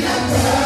freedom.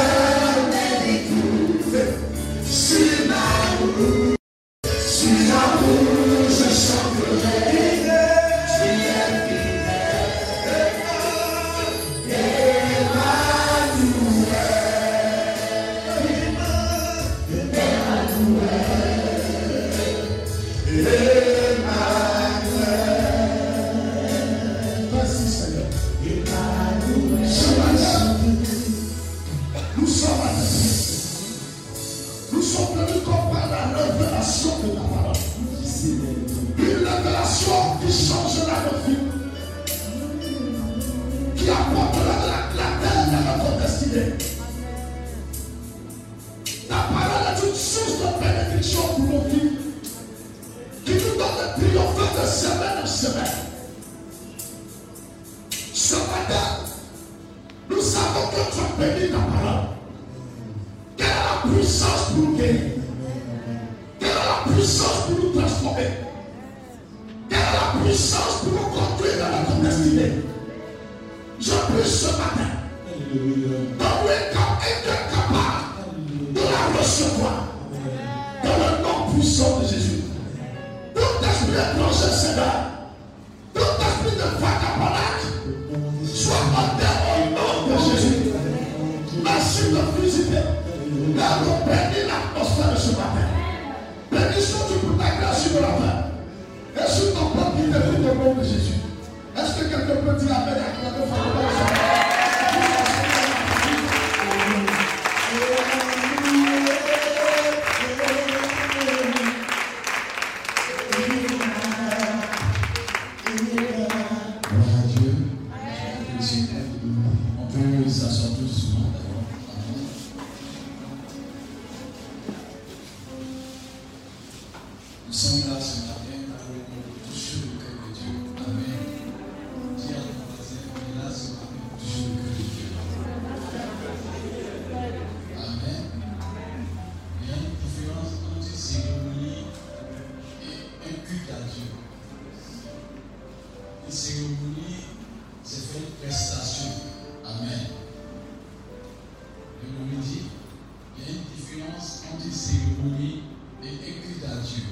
une cérémonie de écrit à Dieu.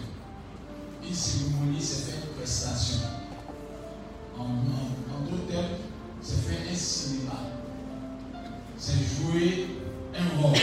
Une cérémonie, c'est une prestation. En, en, en d'autres termes, c'est faire un cinéma. C'est jouer un rôle.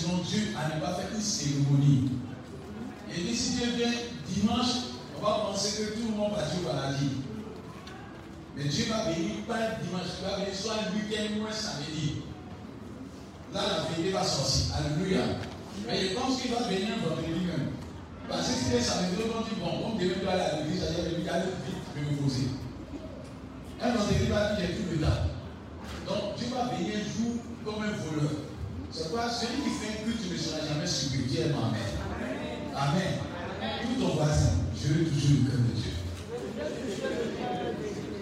Selon Dieu à ne pas faire une cérémonie. Et dit, si Dieu vient dimanche, on va penser que tout le monde va dire paradis. Mais Dieu va venir pas dimanche, il va venir soit un week-end ou un samedi. Là, la vérité va sortir. Alléluia. Mais je pense qu'il va venir vendredi même. Parce que si les samedis, on dit, bon, on devait aller à l'église, j'allais vite, je vais me poser. Un vendredi va dire, tout le temps. Donc, Dieu va venir jour comme un voleur. C'est quoi? Celui qui culte ne sera jamais. Dieu Amen. Amen. Tout ton voisin, je veux toujours le cœur de Dieu.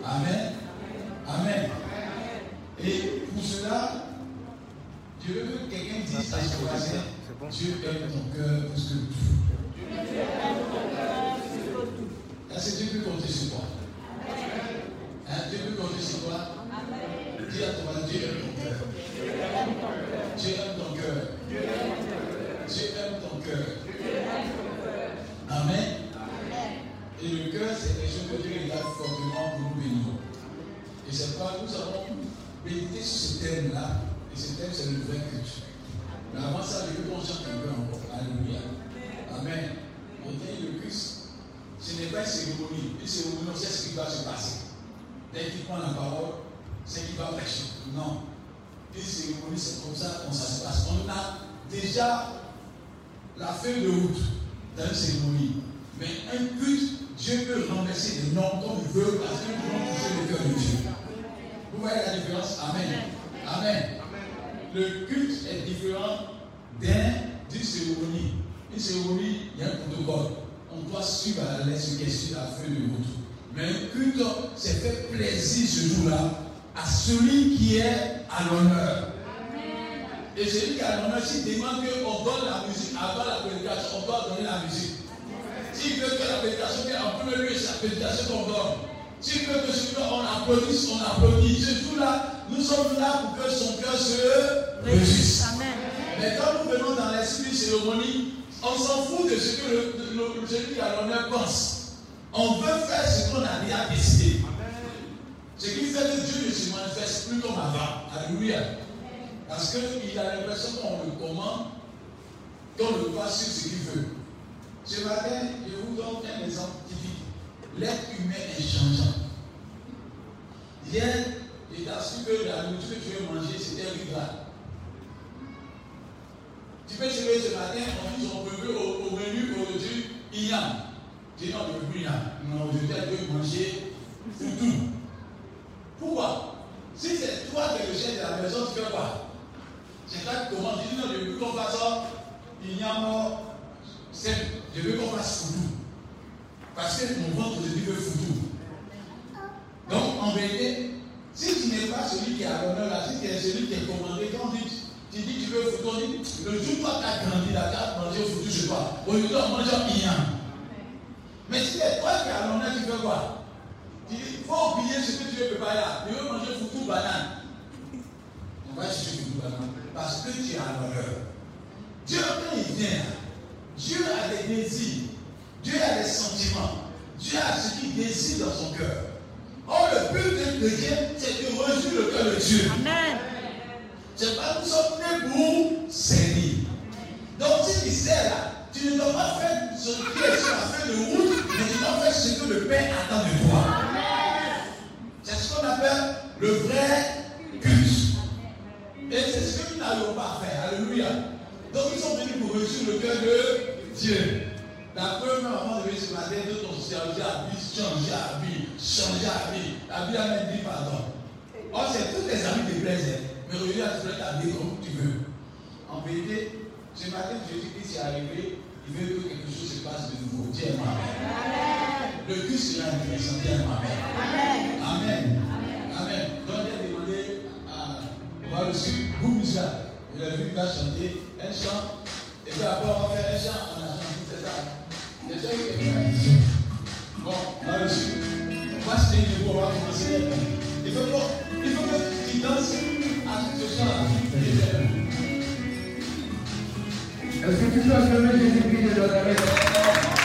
Amen. Amen. Et pour cela, je veux que quelqu'un dise à son voisin, Dieu aime ton cœur plus que tout. Est-ce que Dieu peut compter sur toi hein? Dieu peut compter sur toi Dis à ton voisin, Dieu aime ton cœur. Dieu aime ton cœur. Dieu aime ton cœur. Amen. Et le cœur, c'est quelque chose que Dieu regarde fortement pour nous bénir. Et c'est pourquoi nous avons médité sur ce thème-là. Et ce thème, c'est le vrai culte. Mais avant ça, je veux qu'on chante un peu encore. Alléluia. Amen. On dit le Christ, ce n'est pas une cérémonie. Une cérémonie, on sait ce qui va se passer. Dès qu'il prend la parole, c'est qu'il va prêcher. Non. Une cérémonie, c'est comme ça que ça se passe. On a déjà la feuille de route dans une cérémonie. Mais un culte, Dieu peut renverser les noms comme il veut parce que nous voulons toucher le cœur de Dieu. Vous voyez la différence Amen. Amen. Le culte est différent d'une cérémonie. Une cérémonie, il y a un protocole. On doit suivre à la lettre ce qui est sur la feuille de route. Mais un culte, c'est fait plaisir ce jour-là à celui qui est à l'honneur. Et celui demande qu'on donne la musique avant la prédication, on doit donner la musique. S'il veut que la prédication vienne en premier lieu, c'est la prédication qu'on donne. S'il veut que ce on applaudisse, on applaudit. Ce jour-là, nous sommes là pour que son cœur se réjouisse. Mais quand nous venons dans l'esprit cérémonie, on s'en fout de ce que le, le, celui qui a l'honneur pense. On veut faire ce qu'on a déjà décidé. Ce qui fait que Dieu ne se manifeste plus comme avant. Alléluia. Parce qu'il a l'impression qu'on le commande, qu'on le passe sur ce qu'il veut. Ce matin, je vous donne un exemple typique. L'être humain est changeant. Hier, j'ai su que la nourriture que tu veux manger, c'était rival. Tu peux te lever ce matin, on dit son bébé au, au menu aujourd'hui, Iam. Je dis non, je veux plus Iam. Non, je vais manger foutou. Pourquoi? Si c'est toi qui es le chef de la maison, tu fais quoi? C'est toi qui commandes. Tu dis non, je veux qu'on fasse Iam, je veux qu'on fasse foutou. Parce que mon ventre dit que foutou. Donc, en vérité, si tu n'es pas celui qui a l'honneur là, si tu es celui qui est commandé, quand tu, tu dis tu veux foutu, on dit, le jour où tu as grandi là, tu as mangé foutu chez toi. Aujourd'hui, on mange un igname. Mais si c'est toi qui as l'honneur, tu fais quoi? Tu dis, il faut oublier ce que tu veux préparer là. Tu veux manger foutu banane. On va chercher foutu banane. Parce que tu as l'honneur. Dieu, quand il vient, Dieu a des désirs. Dieu a des sentiments. Dieu a ce qu'il désire dans son cœur. Or, le but de Dieu, c'est de réjouir le cœur de Dieu. Amen. C'est pas nous sommes nés pour servir. Donc, si tu sers là, tu ne dois pas faire ce qui est sur la feuille de route, mais tu dois faire ce que le Père attend de toi. C'est ce qu'on appelle le vrai. Et c'est ce que nous n'allons pas faire. Alléluia. Donc, ils sont venus pour réussir le cœur de Dieu. La première maman de ce matin, de ton changer à vie, changer à vie, changer à vie. La vie a même dit pardon. Or, c'est tous tes amis qui plaisent. hein. Mais aujourd'hui, tu peux t'habiller comme tu veux. En vérité, ce matin, Jésus-Christ est arrivé. Il veut que quelque chose se passe de nouveau. Dis Amen. Le Christ sera intéressant. Amen. Amen. Amen. On va reçu Boum Musica. Il a vu qu'il va chanter un chant. Et puis après, on un chant. On a chanté, c'est ça. Qui Bon, on reçu. On va se on va commencer. Il faut que, il faut que tu danses à ce chant-là. Est-ce que tu peux acclamer Jésus-Christ de Nazareth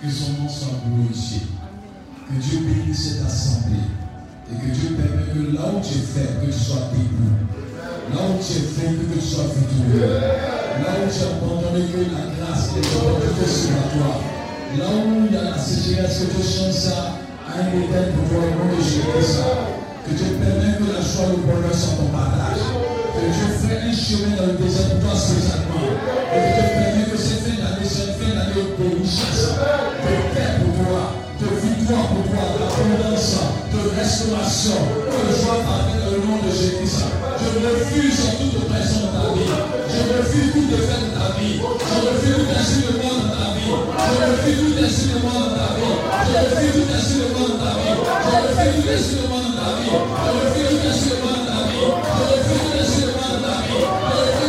Que son nom soit glorifié. Que Dieu bénisse cette assemblée. Et que Dieu permette que là où tu es faible, que tu sois debout. Là où tu es faible, que tu sois victorieux. Là où tu as abandonné, que la grâce le Dieu sur toi. Là où il y a la sécheresse, que Dieu change ça à un éternel pour toi, au nom. Que Dieu permette que la joie et le bonheur soient ton partage. Que Dieu ferait un chemin dans le désert pour toi spécialement. Et que Dieu permette que cette fin d'année une fin d'année de richesse, de paix pour toi, de pour toi, d'abondance, de restauration, de joie parfaite dans le nom de Jésus. Je refuse toute oppression dans ta vie. Je refuse toute défaite dans ta vie. Je refuse tout insultement dans ta vie. Je refuse tout insultement dans ta vie. Je refuse tout insultement dans ta vie. Je refuse tout insultement dans ta vie. Je refuse tout insultement dans ta vie. Je refuse tout insultement dans ta vie.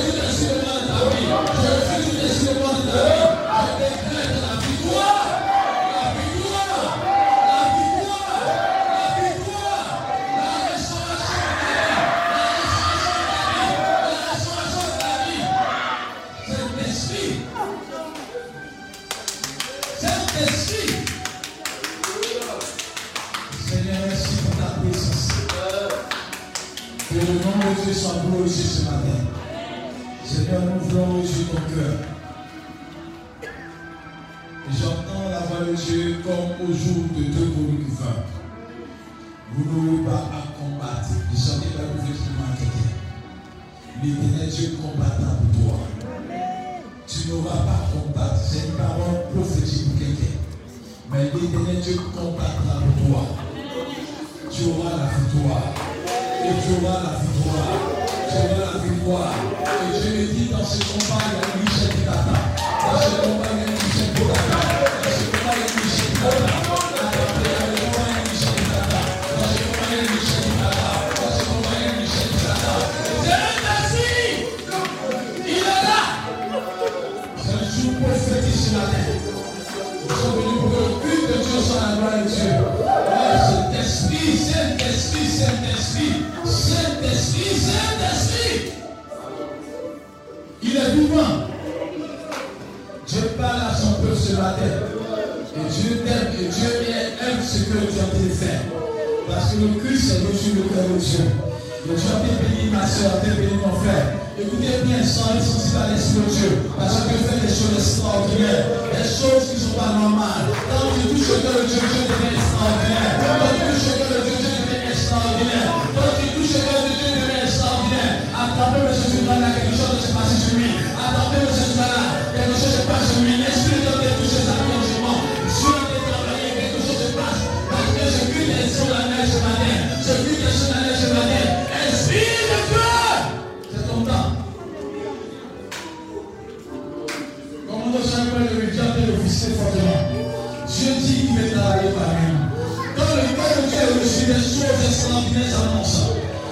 Au jour de gloire de Dieu. Oh, Saint-Esprit, Saint-Esprit, Saint-Esprit, Saint-Esprit. Il est vivant. Dieu parle à son peuple ce matin. Et Dieu t'aime et Dieu aime ce que tu as fait faire. Parce que le Christ est reçu le cœur de Dieu. Et Dieu a béni ma soeur, a béni mon frère. Écoutez bien, être sensible à l'Esprit de Dieu. Parce que fait des choses extraordinaires. Des choses qui ne sont pas normales. Quand tu touches le cœur de Dieu, Dieu devient extraordinaire. Quand tu touches le cœur de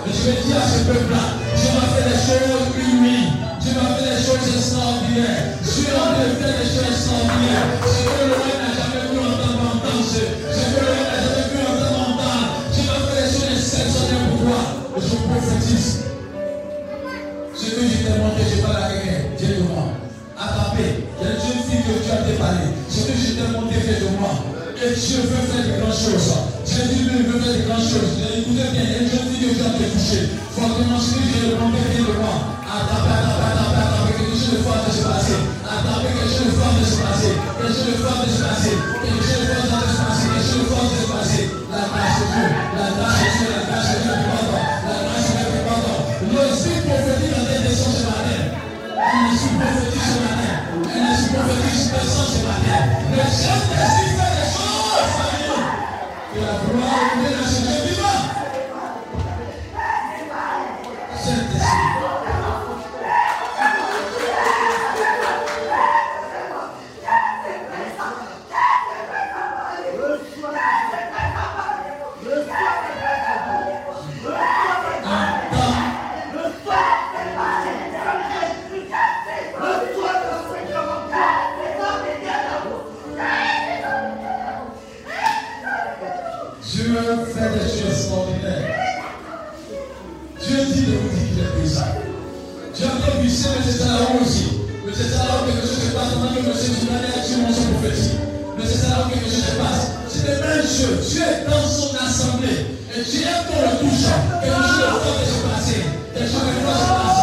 Et je vais dire à ce peuple-là, Dieu va faire des choses inouïes. Dieu va faire des choses extraordinaires. Dieu va faire des choses extraordinaires. Ce que le roi n'a jamais pu entendre, entendre. Ce que le roi n'a jamais pu entendre, entendre. Dieu va faire des choses exceptionnelles pour toi. Et je prophétise. Ce que je t'ai montré, je parle à quelqu'un. Dieu de moi. Attrapé. Il y a une jeune fille que tu as déparlé. Ce que je t'ai montré, Dieu de moi. Et Dieu veut faire des grandes choses. Qu'il veut faire des grandes choses. Écoutez bien, a une jeune fille que tu as touché. Fortement, ce que t'ai montré, Dieu de moi. Attrapé, attrapé, attrapé, attrapé. Quelque chose de fort de se passer. Attrapé, quelque chose de de se passer. Quelque chose de de se passer. Quelque chose de fort de se passer. Quelque chose de fort de se passer. La grâce de Dieu. La grâce de Dieu. La grâce de Dieu. La grâce de Dieu. Pardon. L'esprit prophétique en tête des sons ce matin. Un esprit prophétique ce matin. Un esprit prophétique puissant ce matin. Le Saint-Esprit fait des choses, famille. Que Dieu fait des choses extraordinaires. Dieu dit de vous dire qu'il est présent. Dieu a fait puisser M. Salaron aussi. M. Salaron, quelque chose se passe pendant que M. Soudani a tué mon son prophétique. M. Salaron, quelque chose se passe. C'est le même jeu. Dieu est dans son assemblée. Et Dieu est pour le touche. Quelque chose de se passer. Quelque chose de fort se passe.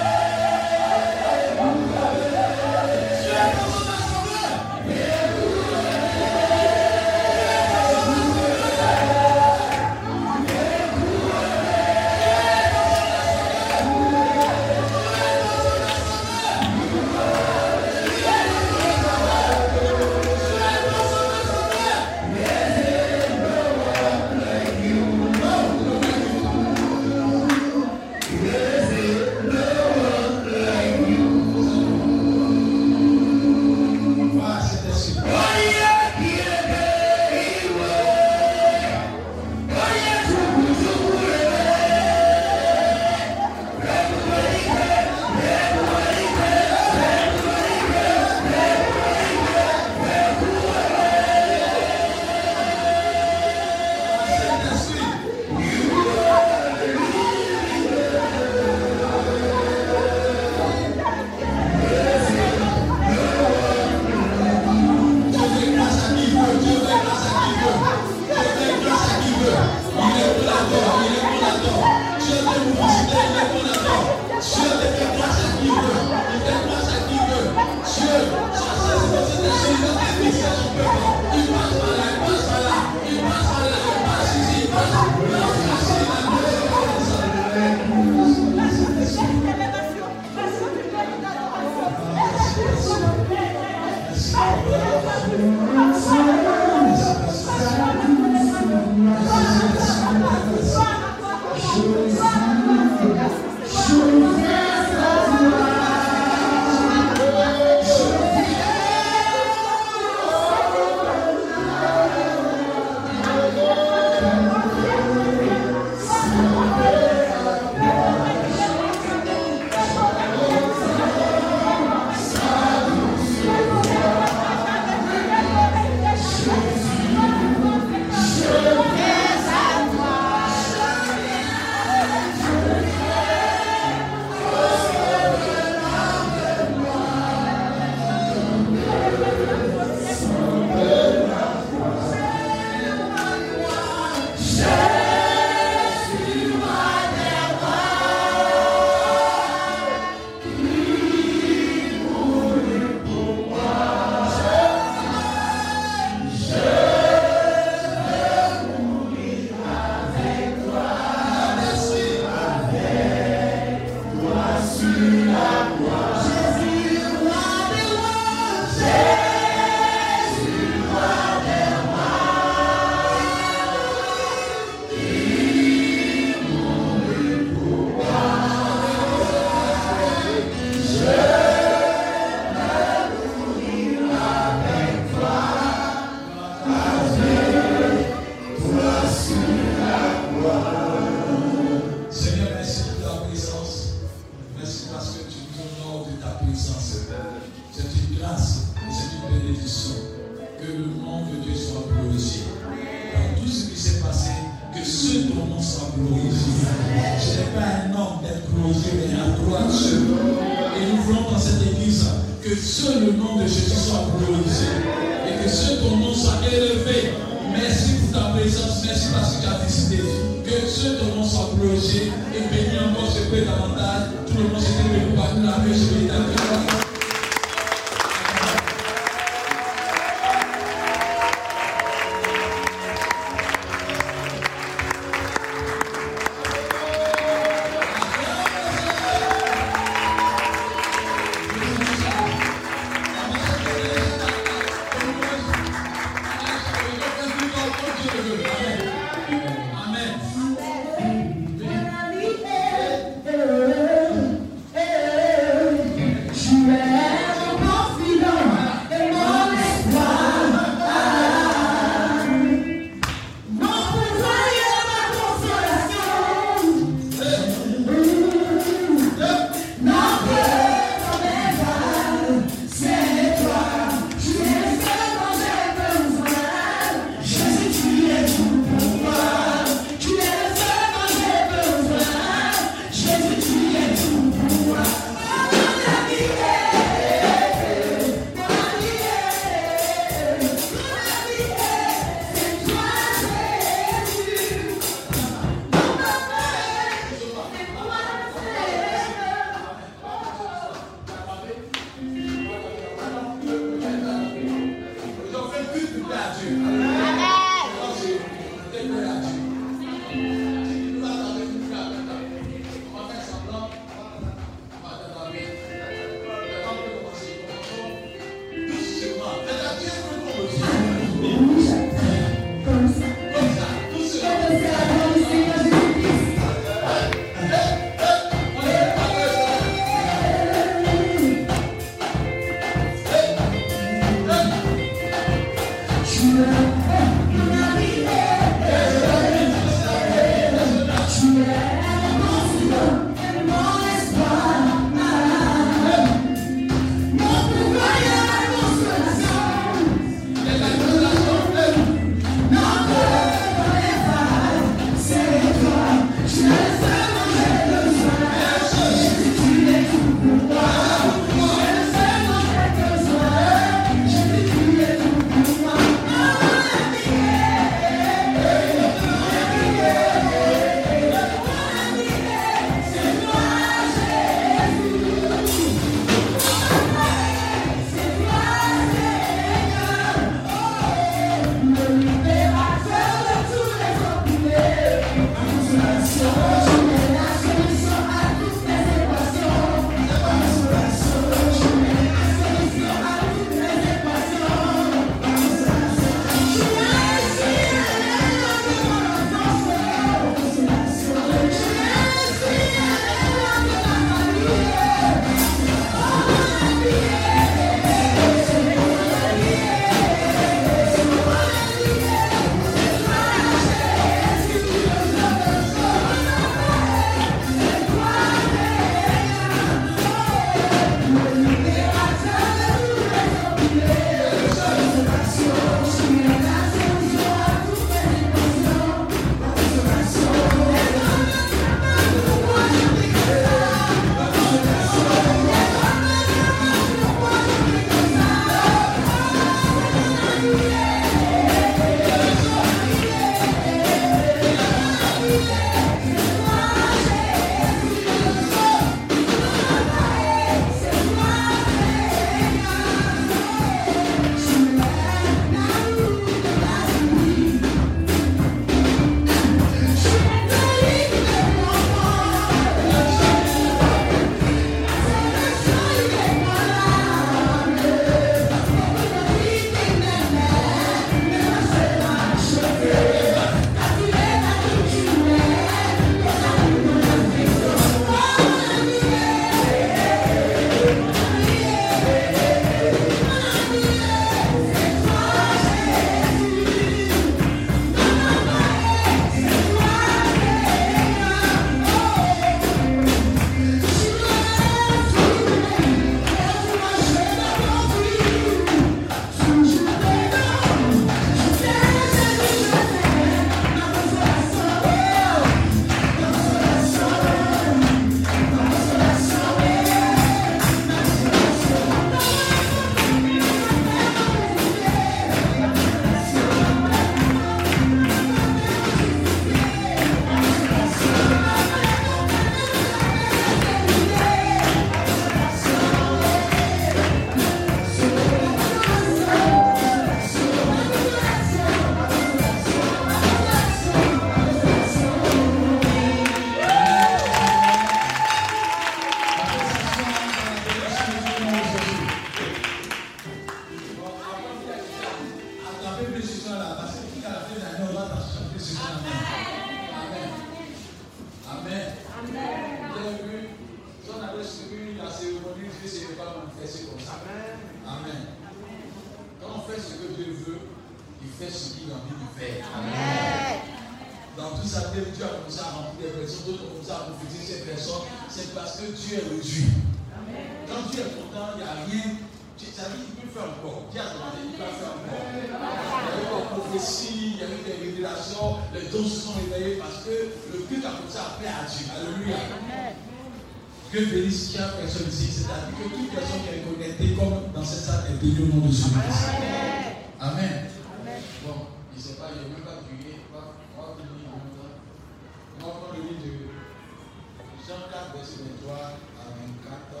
Jean 4, verset 23 à 24,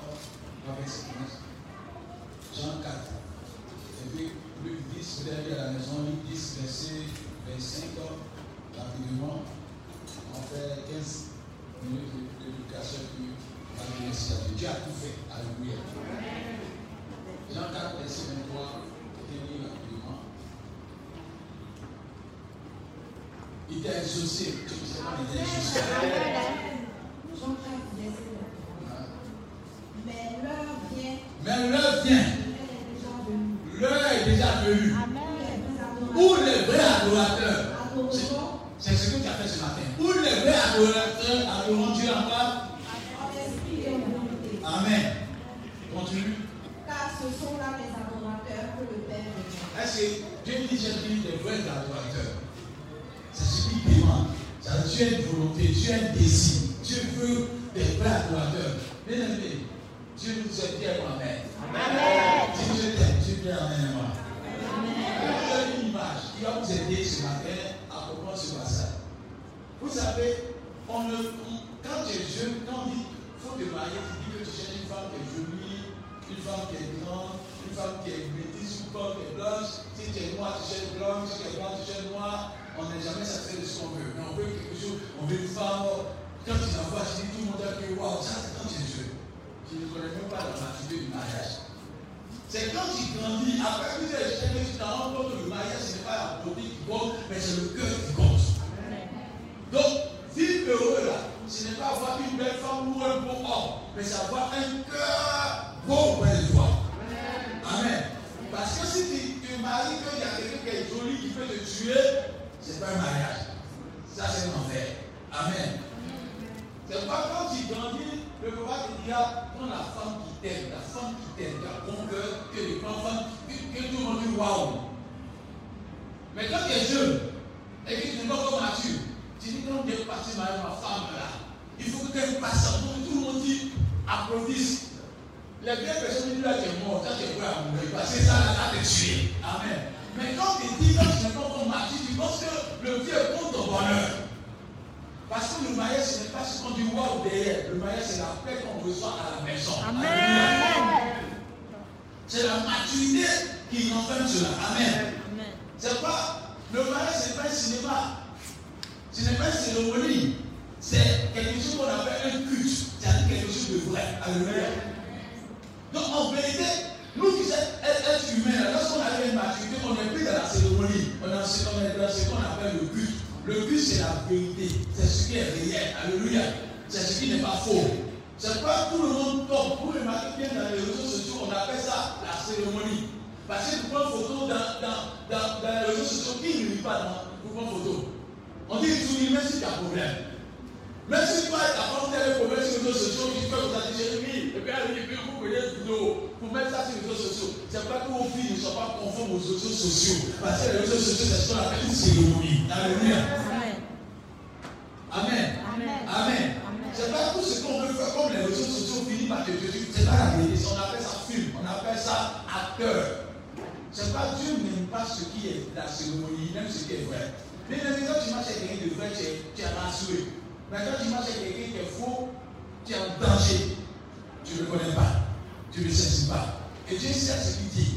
à 25. Jean 4. Et puis, Luc 10, vous à la maison, Luc 10, verset 25, rapidement. On fait 15 minutes d'éducation, puis va merci à Dieu. Dieu a tout fait. Alléluia. Jean 4, verset 23, écoutez rapidement. Il t'a exaucé. Sais pas, il t'a exaucé. Jean 4, verset 23. Mais l'heure vient, Mais qui renferme cela. Amen. C'est pas. Le mariage, ce n'est pas un cinéma. Ce n'est pas une cérémonie. C'est quelque chose qu'on appelle un culte. C'est-à-dire quelque chose de vrai. Alléluia. Donc en vérité, nous qui sommes êtres humains, lorsqu'on a une maturité, on n'est plus dans la cérémonie. On est dans ce qu'on est dans ce qu'on appelle le culte. Le but, c'est la vérité. C'est ce qui est réel. Alléluia. C'est ce qui n'est pas faux. C'est pas tout le monde tombe. Vous remarquez bien dans les réseaux sociaux, on appelle ça la cérémonie. Parce que tu prends photo dans, dans, dans, dans les réseaux sociaux, qui ne lit pas dans, pour prendre photo On dit que tu lis même si tu as problème. Même si toi, tu as pas tel problème sur les réseaux sociaux, tu peux vous dire Jérémie, et puis allez, puis vous prenez une vidéo pour mettre ça sur les réseaux sociaux. C'est pas que vos filles ne soient pas conformes aux réseaux sociaux. Parce que les réseaux sociaux, c'est ce qu'on appelle une cérémonie. Alléluia. Amen. Amen. C'est pas tout ce qu'on veut faire comme les réseaux sociaux finissent par te Jésus. C'est pas la vérité. On appelle ça film. On appelle ça acteur. C'est pas Dieu n'aime pas ce qui est la cérémonie, il aime ce qui est vrai. Mais quand tu marches avec quelqu'un de vrai, tu es, rassuré. Mais quand tu marches avec quelqu'un qui est faux, tu es en danger. Tu ne le connais pas. Tu ne le sais pas. Et Dieu sait ce qu'il dit.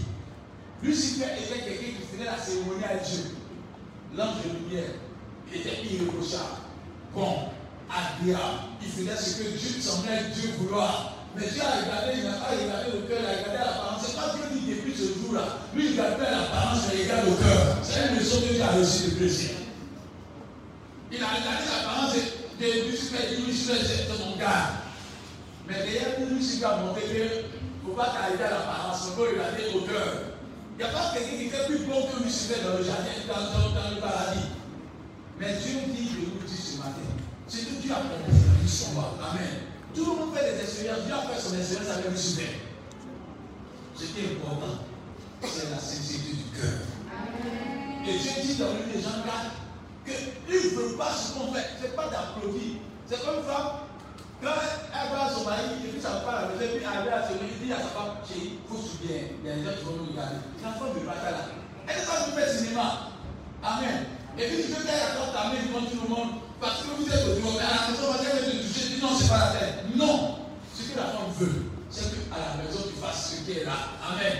Lucifer était quelqu'un qui faisait la cérémonie à Dieu. L'ange de lumière. Il était irréprochable. Bon, agréable. Il faisait ce que Dieu semblait Dieu vouloir. Mais Dieu a regardé, il n'a pas regardé le cœur, il a regardé l'apparence. C'est pas Dieu qui depuis ce jour-là. Lui, il regarde l'apparence, mais il regarde le cœur. C'est une leçon que Dieu a reçue de plaisir. Il a regardé l'apparence de Lucifer, il Lucifer, c'est mon gars. Mais derrière lui, Lucifer a montré que ne faut pas t'arrêter à l'apparence, il faut regarder au cœur. Il n'y a pas quelqu'un qui fait plus bon que Lucifer dans le jardin, dans, dans, le paradis. Mais Dieu dit, je vous dis ce matin, c'est que Dieu a promis son roi. Amen. Tout le monde fait des expériences. Dieu a fait son expérience avec Lucifer. Ce qui est important, c'est la sincérité du cœur. Et Dieu dit dans le livre de Jean 4 qu'il ne veut pas ce qu'on fait. Ce n'est pas d'applaudir. C'est comme une femme, quand elle va à son mari, et puis ça va à la maison, puis elle à son mari, il dit à sa femme, chérie, il faut bien. Il y a des gens qui vont nous regarder. L'enfant ne veut pas là. Elle n'est pas faire cinéma. Amen. Et puis tu veux qu'elle accorde ta main devant tout le monde parce que vous êtes au niveau. Mais à la maison, on va te toucher. Non, c'est pas la peine. Non. Ce que la femme veut, c'est qu'à la maison, tu fasses ce qui est là. Amen.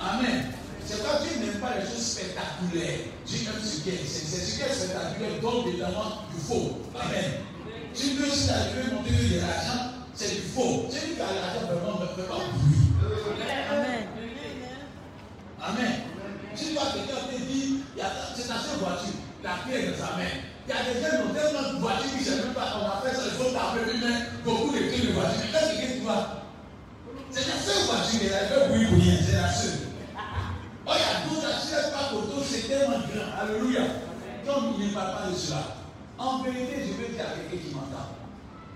Amen. C'est pas Dieu n'aime pas les choses spectaculaires. Dieu aime ce qui est sincère. Ce qui est spectaculaire donne évidemment du faux. Amen. Si Dieu si la Dieu montrer qu'il y a l'argent, c'est du faux. C'est lui qui a l'argent vraiment ne fait pas bruit. Amen. Amen. Si toi quelqu'un te dit, c'est ta seule voiture, la clé est dans sa main. Il y a des gens qui ont tellement de voitures qui ne savent même pas, on a fait ça, il faut taper lui-même beaucoup de clés de voiture. Mais qu'est-ce que tu vois? C'est la seule voiture, elle a fait bruit pour rien, c'est la seule. Oh, il y a d'autres, elle pas auto, c'est tellement grand. Alléluia. Comme il ne parle pas de cela. En vérité, je veux dire à quelqu'un qui m'entend.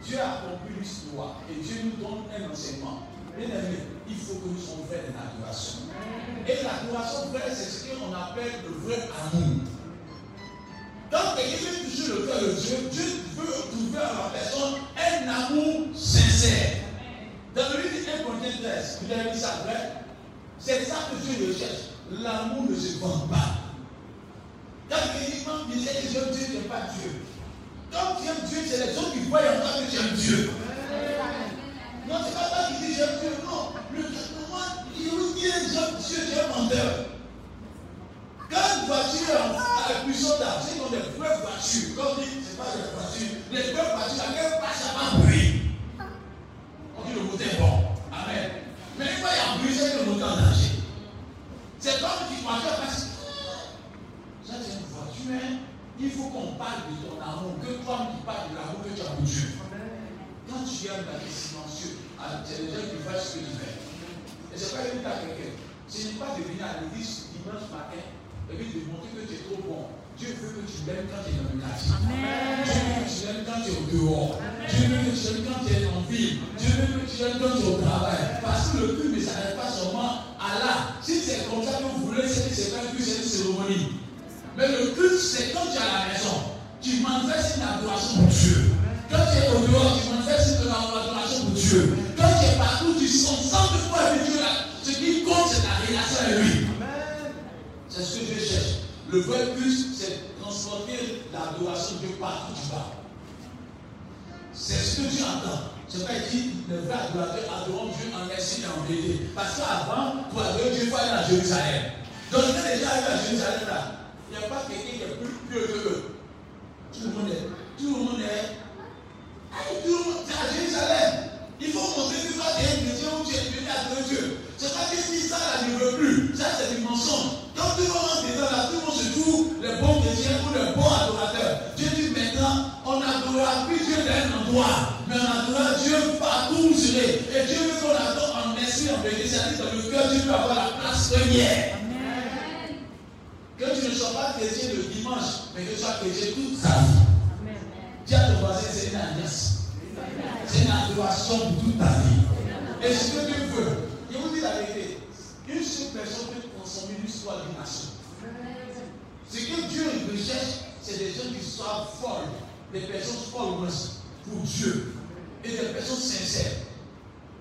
Dieu a accompli l'histoire et Dieu nous donne un enseignement. Bien aimé, il faut que nous soyons faits de l'adoration. Et l'adoration vraie, c'est ce qu'on appelle le vrai amour. Donc, quelqu'un veut toucher le cœur de Dieu, Dieu veut trouver à la personne un amour sincère. Dans le livre 1 Corinthiens 13, vous avez dit ça vrai? C'est ça que Dieu recherche. L'amour ne se vend pas. Quand quelqu'un disait que j'aime Dieu, n'aime pas Dieu. Quand tu aimes Dieu, c'est les autres qui voient en toi que tu aimes Dieu. Non, c'est pas toi qui dis j'aime Dieu. Non. Le moi, il dit j'aime Dieu, tu es menteur. Quand voiture a la puissance d'argent, ont des vraies voitures. Comme dit, c'est pas des voitures. Les vraies voitures, laquelle passe à bruit. On dit le est bon. Amen. Mais quand il y a le moteur en danger. C'est comme une voiture passe. Ça, c'est une voiture, hein. il faut qu'on parle de ton amour, que toi qui parles de l'amour que tu as pour. Quand tu aimes la vie silencieux, c'est les gens qui font ce que tu fais. Et c'est pas une à quelqu'un. Ce n'est pas de à l'église dimanche matin et puis de montrer que tu es trop bon. Dieu veut que tu l'aimes quand tu es dans le quartier. Dieu veut que tu l'aimes quand tu es au dehors. Dieu veut que tu l'aimes quand tu es en ville. Dieu veut que tu l'aimes quand tu es au travail. Parce que le but ne s'arrête pas seulement à là. Si c'est comme ça que vous voulez, c'est que c'est pas que c'est une cérémonie. Mais le culte, c'est quand tu es à la maison. Tu manifestes une adoration pour Dieu. Quand tu es au dehors, tu manifestes une adoration pour Dieu. Quand tu es partout, tu sens sans de foi avec Dieu là. Ce qui compte, c'est ta relation avec lui. C'est ce que Dieu cherche. Le vrai culte, c'est transporter l'adoration de partout tu vas. C'est ce que Dieu entend. C'est pas dit le vrai adorateur adorant Dieu en esprit et en vérité. Parce qu'avant, pour adorer Dieu, il faut aller à Jérusalem. Donc, quand les gens arrivent à Jérusalem là, il n'y a pas quelqu'un qui est plus pieux que eux. Tout le monde est. Tout le monde est. Tout le monde est à Jérusalem. Il faut montrer que toi, tu es un chrétien où tu es venu adorer Dieu. C'est pas que si ça là ne veut plus. Ça, c'est du mensonge. Tout le monde est là, tout le monde se trouve les bons chrétiens ou les bons adorateurs. Dieu dit maintenant, on n'adorera plus Dieu dans un endroit, mais on adorera Dieu partout où serez. Et Dieu veut qu'on adore en esprit, en vérité. Dans le cœur, Dieu veut avoir la place première. Que tu ne sois pas chrétien le dimanche, mais que tu sois chrétien toute ta vie. Dis à ton voisin, c'est une alliance. C'est une adoration pour toute ta vie. Et ce que Dieu veut, je vous dis la vérité, une seule personne peut transformer l'histoire d'une nation. Ce que Dieu recherche, c'est des gens qui soient folles, des personnes folles pour Dieu et des personnes sincères.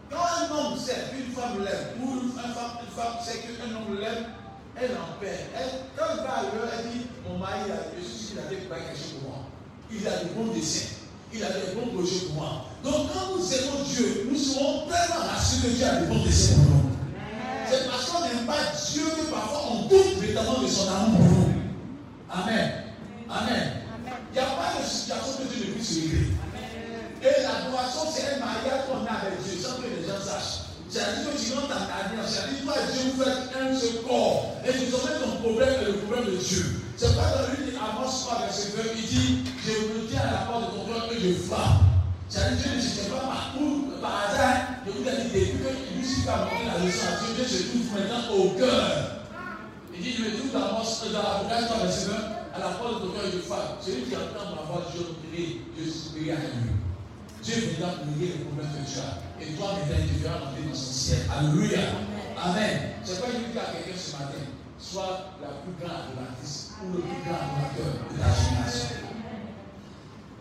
Quand un homme sait qu'une femme l'aime, ou une femme, une femme sait qu'un homme l'aime, elle en perd. Elle, quand elle va ailleurs, elle dit Mon mari, je suis qu'il a fait quelque chose pour moi. Il a de bons desseins. Il a de bons projets pour moi. Donc, quand nous aimons Dieu, nous serons tellement rassurés que Dieu a de bons desseins pour nous. C'est parce qu'on n'aime pas Dieu que parfois on doute véritablement de son amour pour nous. Amen. Amen. Il n'y a pas de situation que Dieu ne puisse régler. Et l'adoration, c'est un mariage qu'on a avec Dieu, sans que les gens sachent. C'est-à-dire que tu rentres dans ta vie, c'est-à-dire que toi Dieu vous faites un seul corps. Et tu sommets ton problème et le problème de Dieu. C'est pas dans lui qui avance pas avec ce verbe qui dit Je me tiens à la porte de ton cœur et je frappe. C'est-à-dire Dieu ne se fait pas partout, par hasard. Je vous ai dit depuis que Lucifer a montré la leçon à Dieu, Dieu se trouve maintenant au cœur. Il dit, je me trouve dans l'Apocalypse 3, verset 1, à la porte de ton cœur et de femme. Celui qui entend ma voix, je prie, je suis à lui. Dieu viendra régler les problèmes que tu as. Et toi, maintenant, tu verras rentrer dans son ciel. Alléluia. Amen. C'est pas je dis à quelqu'un ce matin, sois la plus grande adoratrice ou le plus grand adorateur de la génération.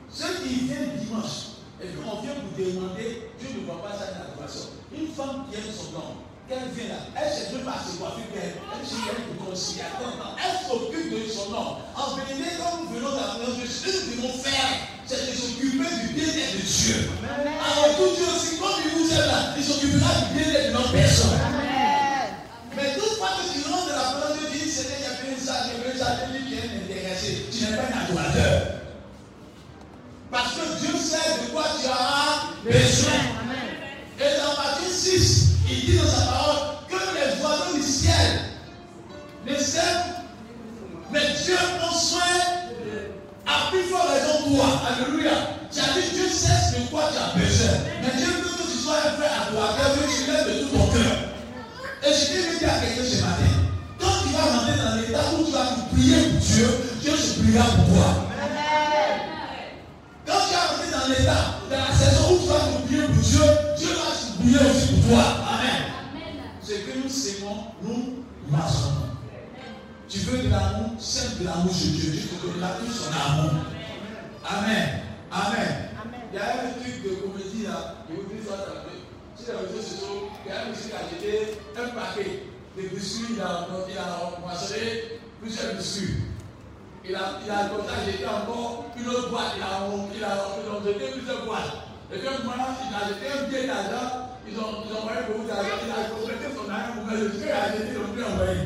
Ceux qui viennent dimanche, et puis on vient vous demander, Dieu ne voit pas ça dans l'adoration. Une femme qui aime son homme, qu'elle vient là, elle ne même pas se coiffer elle, elle pour concilier, elle s'occupe de son homme. En vérité, quand nous venons dans la de ce que nous devons faire, c'est de s'occuper du bien-être de Dieu. Alors tout Dieu aussi, comme il vous aime là, il s'occupera du bien-être de notre personne. Mais toute fois que tu rentres dans la maison de Dieu, tu dis, Seigneur, il y a fait ça, il y a fait ça, tu qui est intéressé, tu n'es pas un adorateur. Parce que Dieu sait de quoi tu as besoin. Et dans Matthieu 6, il dit dans sa parole que les oiseaux du ciel ne savent, mais Dieu prend soin à plus forte raison toi. Alléluia. Tu as dit Dieu sait de quoi tu as besoin. Mais Dieu veut que tu sois un frère adorateur, que tu l'aimes de tout ton cœur. Et je vais dire à quelqu'un ce matin, quand tu vas rentrer dans l'état où tu vas prier pour Dieu, Dieu se priera pour toi. Quand tu vas rentrer dans l'état, dans la saison où tu vas te prier pour Dieu, Dieu va prier aussi pour toi. Amen. Ce que nous sémons, nous marchons. Tu veux de l'amour, sème de l'amour chez Dieu. Dieu te donnera tout son amour. Amen. Amen. Il y a un truc de comédie là, je vous dis ça. Sur les réseaux sociaux, il y a un monsieur qui a jeté un paquet de biscuits, il a, il a moissonné plusieurs biscuits. Il a, il jeté encore une autre boîte, il a, il a, il a jeté plusieurs boîtes. Et puis maintenant, il a jeté un billet d'argent, ils ont, ils ont envoyé d'argent, il a complété son argent pour mettre le il a jeté, ils n'ont plus envoyé.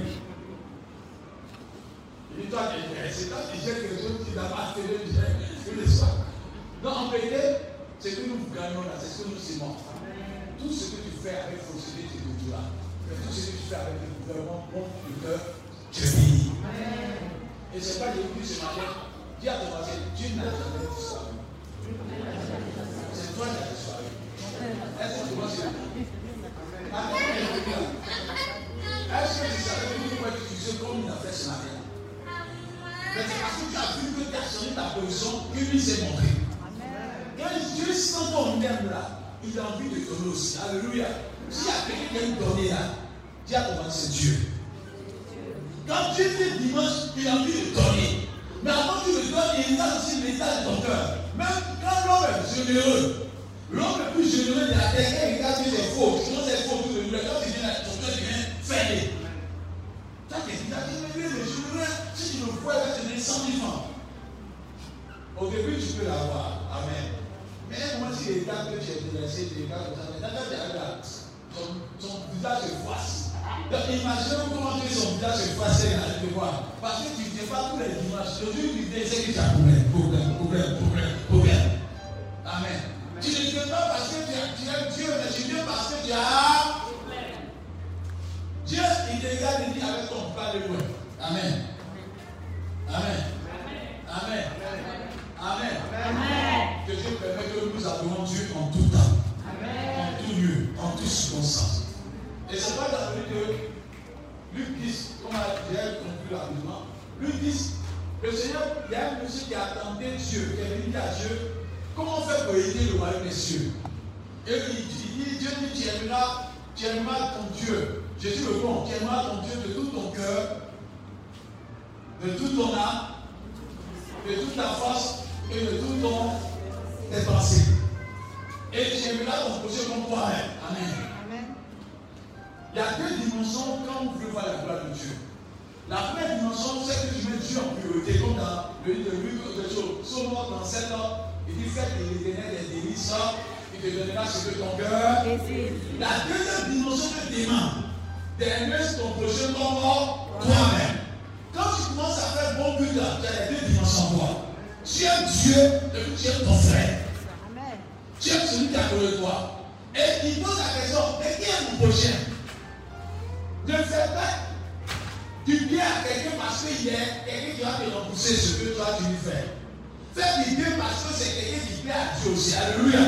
Il dit, toi, intéressé, toi, tu jettes quelque chose, tu n'as pas fait le billet, tu le sois. Donc en vérité, ce que nous gagnons là, c'est ce que nous sémons. Tout ce que tu fais avec faussité, tu le tout ce que tu fais avec le gouvernement, bon, le cœur, tu es Et c'est pas dis ce matin, dis à ton voisin, Dieu n'a jamais disparu. C'est toi qui as disparu. Est-ce que tu vois ce que Est-ce que tu savais que tu pouvais utiliser comme il a fait ce matin? Mais c'est parce que tu as vu que tu as changé ta position que lui s'est montré. Quand Dieu sent ton terme là, il a envie de donner aussi. Alléluia. S'il y a quelqu'un qui donner là, dis à ton c'est Dieu. Quand Dieu fait dimanche, il a envie de donner. Mais avant qu'il le donne, il a aussi l'état de ton cœur. Même quand l'homme est généreux, l'homme le plus généreux de la terre, quand il regarde que c'est faux, sinon c'est faux tout le monde, quand il vient ton cœur devient fermé. Tu dis, le généreux, si tu le vois, il va te donner 100 000 francs. Au début, tu peux l'avoir. Amen. Mais moi, si gars que tu es des gars comme ça, mais quand tu son visage se froisse. Donc imagine comment tu son visage se là, tu te vois. Parce que tu ne fais pas tous les dimanches. Le jour tu dis, c'est que tu as problème, problème, problème, problème, problème. Amen. Tu ne viens pas parce que tu, as, Dieu, mais tu viens parce que tu as. Dieu, il te regarde et dit avec ton pas de loin. Amen. Amen. Amen. Amen. Amen. Que Dieu permette que nous adorons Dieu en tout temps, en tout lieu, en toute circonstance. Le que Luc 10, comme j'ai conclu rapidement, Luc 10, le Seigneur, il y a un monsieur qui a tenté Dieu, qui est venu à Dieu, comment faire pour aider le royaume des cieux? Et il dit, Dieu dit, tu aimeras, tu aimeras ton Dieu. Jésus répond, tu aimeras ton Dieu de tout ton cœur, de toute ton âme, de toute ta force et de tout ton tes pensées. Et tu aimeras ton prochain comme toi-même. Amen. Y a deux dimensions quand vous voulez voir la gloire de Dieu. La première dimension, c'est que tu mets Dieu en priorité, comme dans le livre de Luc, Somme dans 7 ans, il dit Faites de l'éternel des délices, il te donnera ce que ton cœur. La deuxième dimension que tu demandes, d'aimer ton prochain comme toi-même. Quand tu commences à faire bon but tu as les deux dimensions en toi. Tu aimes Dieu et puis tu aimes ton frère. Tu aimes celui qui a connu toi. Et il pose la question, mais qui est mon prochain? Ne fais pas du bien à quelqu'un parce qu'il est quelqu'un qui va te rembourser ce que toi tu lui fais. Fais du bien parce que c'est quelqu'un qui plaît à Dieu aussi. Alléluia.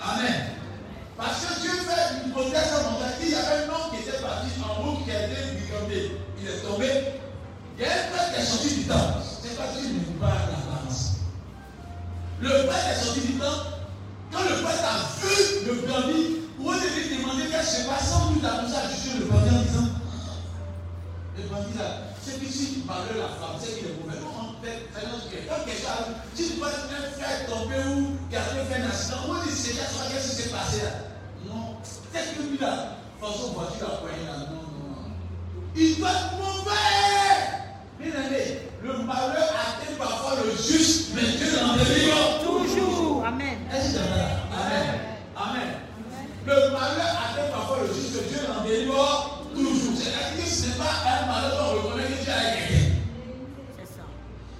Amen. Parce que Dieu fait une montagne. Il y avait un homme qui était parti en route qui a été bicambé. Il est tombé est sorti du temple, c'est pas qu'il n'aime pas l'apparence. Le prêtre est sorti du temple. Quand le prêtre a vu le bandit, eux, il demander qu'est-ce qui se passe sans doute à commencé à juger le bandit en disant Le bandit là, c'est que si tu parlais la femme, c'est qu'il est mauvais. Non, en fait, quand quelqu'un arrive, si tu vois un frère tomber ou quelqu'un fait un accident, on dit c'est qu'est-ce qui s'est passé là? Non, c'est que lui là, de toute façon, voiture a poigné là. Non, non, non. Il doit être mauvais. Bien aimé, le malheur atteint parfois le juste, mais Dieu l'en délivre. Toujours. Amen. Est-ce que? Amen. Amen. Le malheur atteint parfois le juste, Dieu l'en délivre toujours. C'est-à-dire que ce n'est pas un malheur qu'on reconnaît que Dieu a gagné.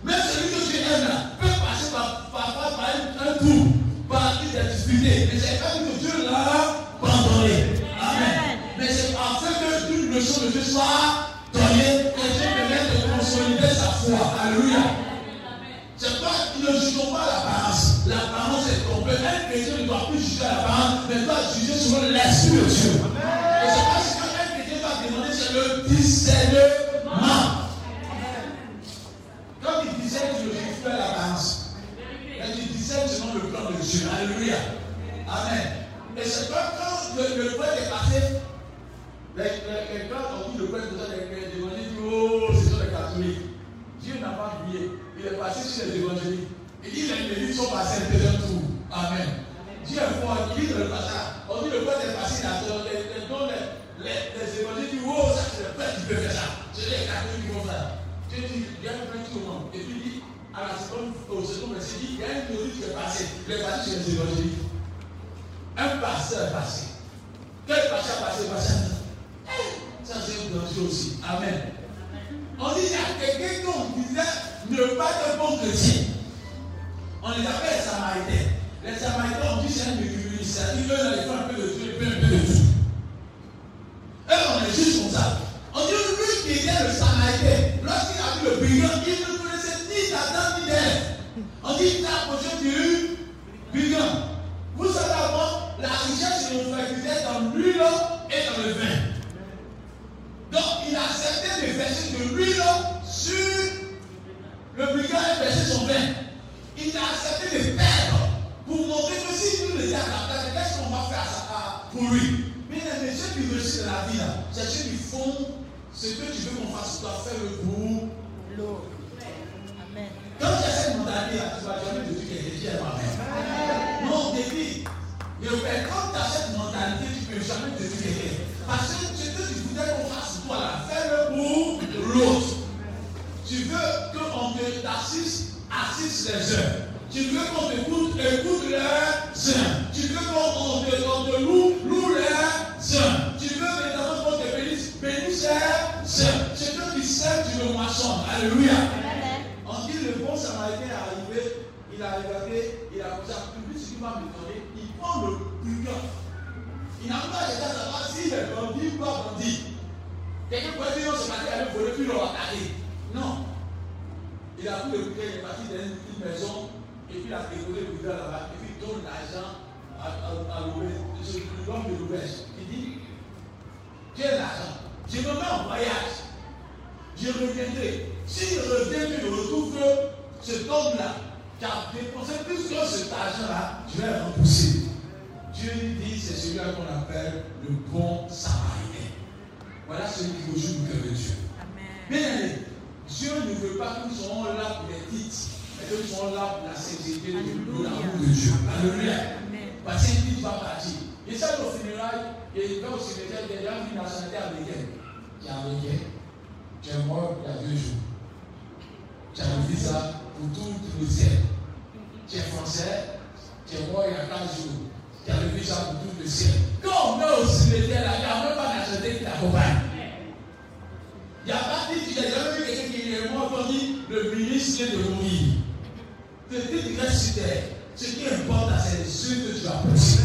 Même celui que aimes là peut passer par, parfois par un, un tour, par une difficulté. Mais c'est pas que Dieu l'a abandonné. Amen. Mais c'est afin que une leçon de Dieu soit donnée et Dieu permette de consolider sa foi. Alléluia. C'est pas, ne jugeons pas l'apparence. L'apparence est Un chrétien ne doit plus juger l'apparence, mais doit juger sur l'esprit de Dieu. Et c'est pas ce qu'un chrétien va demander, c'est le discernement. Quand il disait que je juge pas l'apparence, mais il disait selon le plan de Dieu. Alléluia. Amen. Et c'est pas quand le, le est passé, cet homme-là, qui a dépensé plus que cet argent-là, je vais le rembourser. Dieu lui dit, c'est celui-là qu'on appelle le bon samaritain. Voilà celui qui faut jouer le cœur de Dieu. Bien Dieu ne veut pas que nous soyons là pour les titres, mais que nous soyons là pour la sincérité de l'amour de Dieu. Alléluia. Parce que dit, vas partir. Et ça, au funérailles, et va au cimetière, il y a une nationalité américaine. Qui est américain. Tu es mort il y a deux jours. Tu as vu ça pour tout le ciel. Tu es français, tu es mort il y a 15 jours. Tu as vu ça pour tout le ciel. Quand on met au cimetière, là, il n'y a même pas nationalité qui t'accompagne. Il n'y a pas dit, tu n'as jamais vu quelqu'un qui est mort, on dit, le ministre vient de mourir. Peut-être qu'il reste sur terre. Ce qui importe, c'est les yeux que tu. C'est ça.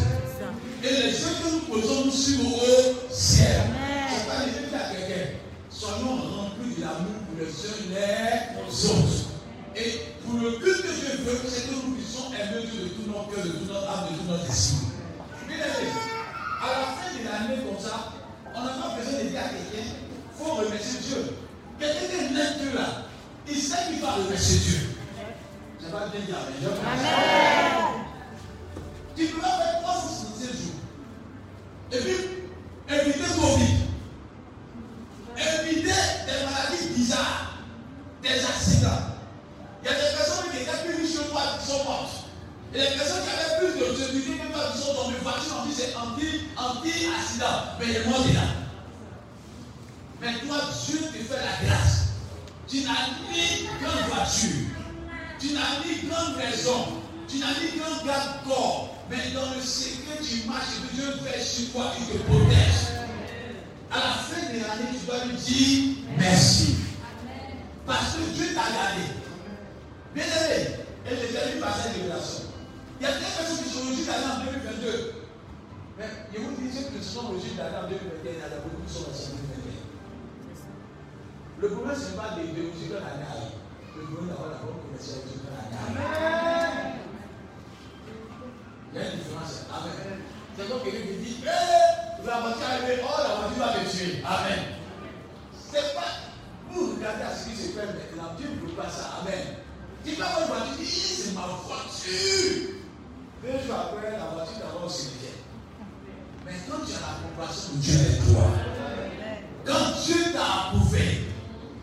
Et les yeux que nous posons, nous suivons au ciel. C'est pas les yeux à quelqu'un. Soyons remplis de l'amour pour les uns les autres. Et pour le but que Dieu veut, c'est que nous puissions aimer Dieu de tout notre cœur, de tout notre âme, de tout notre esprit. Bien aimé, à la fin de l'année comme ça, on n'a pas besoin de dire à quelqu'un, il faut remercier Dieu. Quelqu'un qui est net Dieu là, Il sait qu'il va remercier Dieu. Je vais bien dire Amen. Je pas- Tu peux faire 365 jours. Et puis, éviter Covid. Éviter des maladies bizarres, des accidents. Il y a des personnes qui étaient plus riches que toi qui sont mortes. Il a des personnes qui avaient plus de sécurité que toi qui sont tombées. Voiture, on dit c'est anti- anti-accident. mais les morts est là. Mais toi, Dieu te fait la grâce. Tu n'as ni grande voiture, tu n'as ni grande maison, tu n'as ni grand garde-corps. Mais dans le secret, tu marches et que Dieu fait sur toi, il te protège. À la fin de l'année, tu dois lui dire merci. Parce que Dieu t'a gardé. Bien aimé, et je termine par cette révélation. Il y a des personnes qui sont reçues d'aller en 2022. Mais je vous dis ceux qui sont reçus d'aller en 2021, il y en a beaucoup qui sont dans 2021. Le problème, ce n'est pas de, de reçu dans l'année. arrive. Le problème, d'avoir la bonne commercialité dans l'année. arrive. Il y a une différence. Amen. C'est comme quelqu'un qui dit, hé, la voiture est arrivée, oh, la voiture va me tuer. Amen. C'est pas. Vous regardez à ce qui se fait maintenant, Dieu ne veut pas ça. Amen. Voir une voiture, c'est ma voiture. Jours après, la voiture d'abord au cimetière. Mais quand tu as la compassion de Dieu avec toi, quand Dieu t'a approuvé,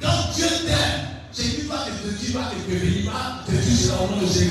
quand Dieu t'aime, lui va te dire, va te prévenir, va te dire c'est au nom de Jésus.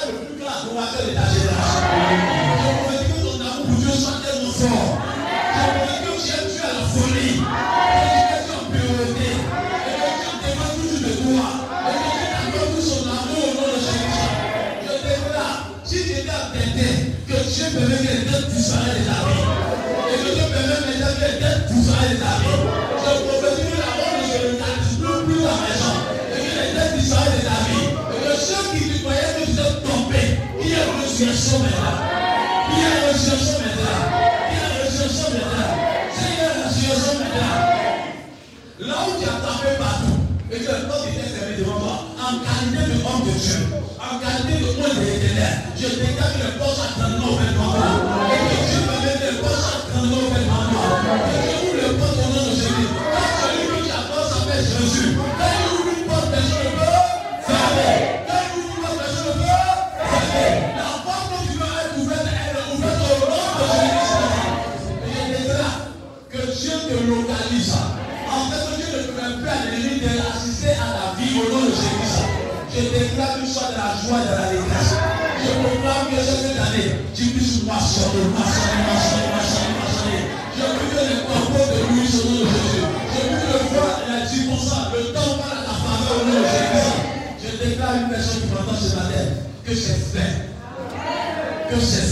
la República la de de Dieu. Regardez le monde de l'éternel. Je déclare que les portes attendent Eu sei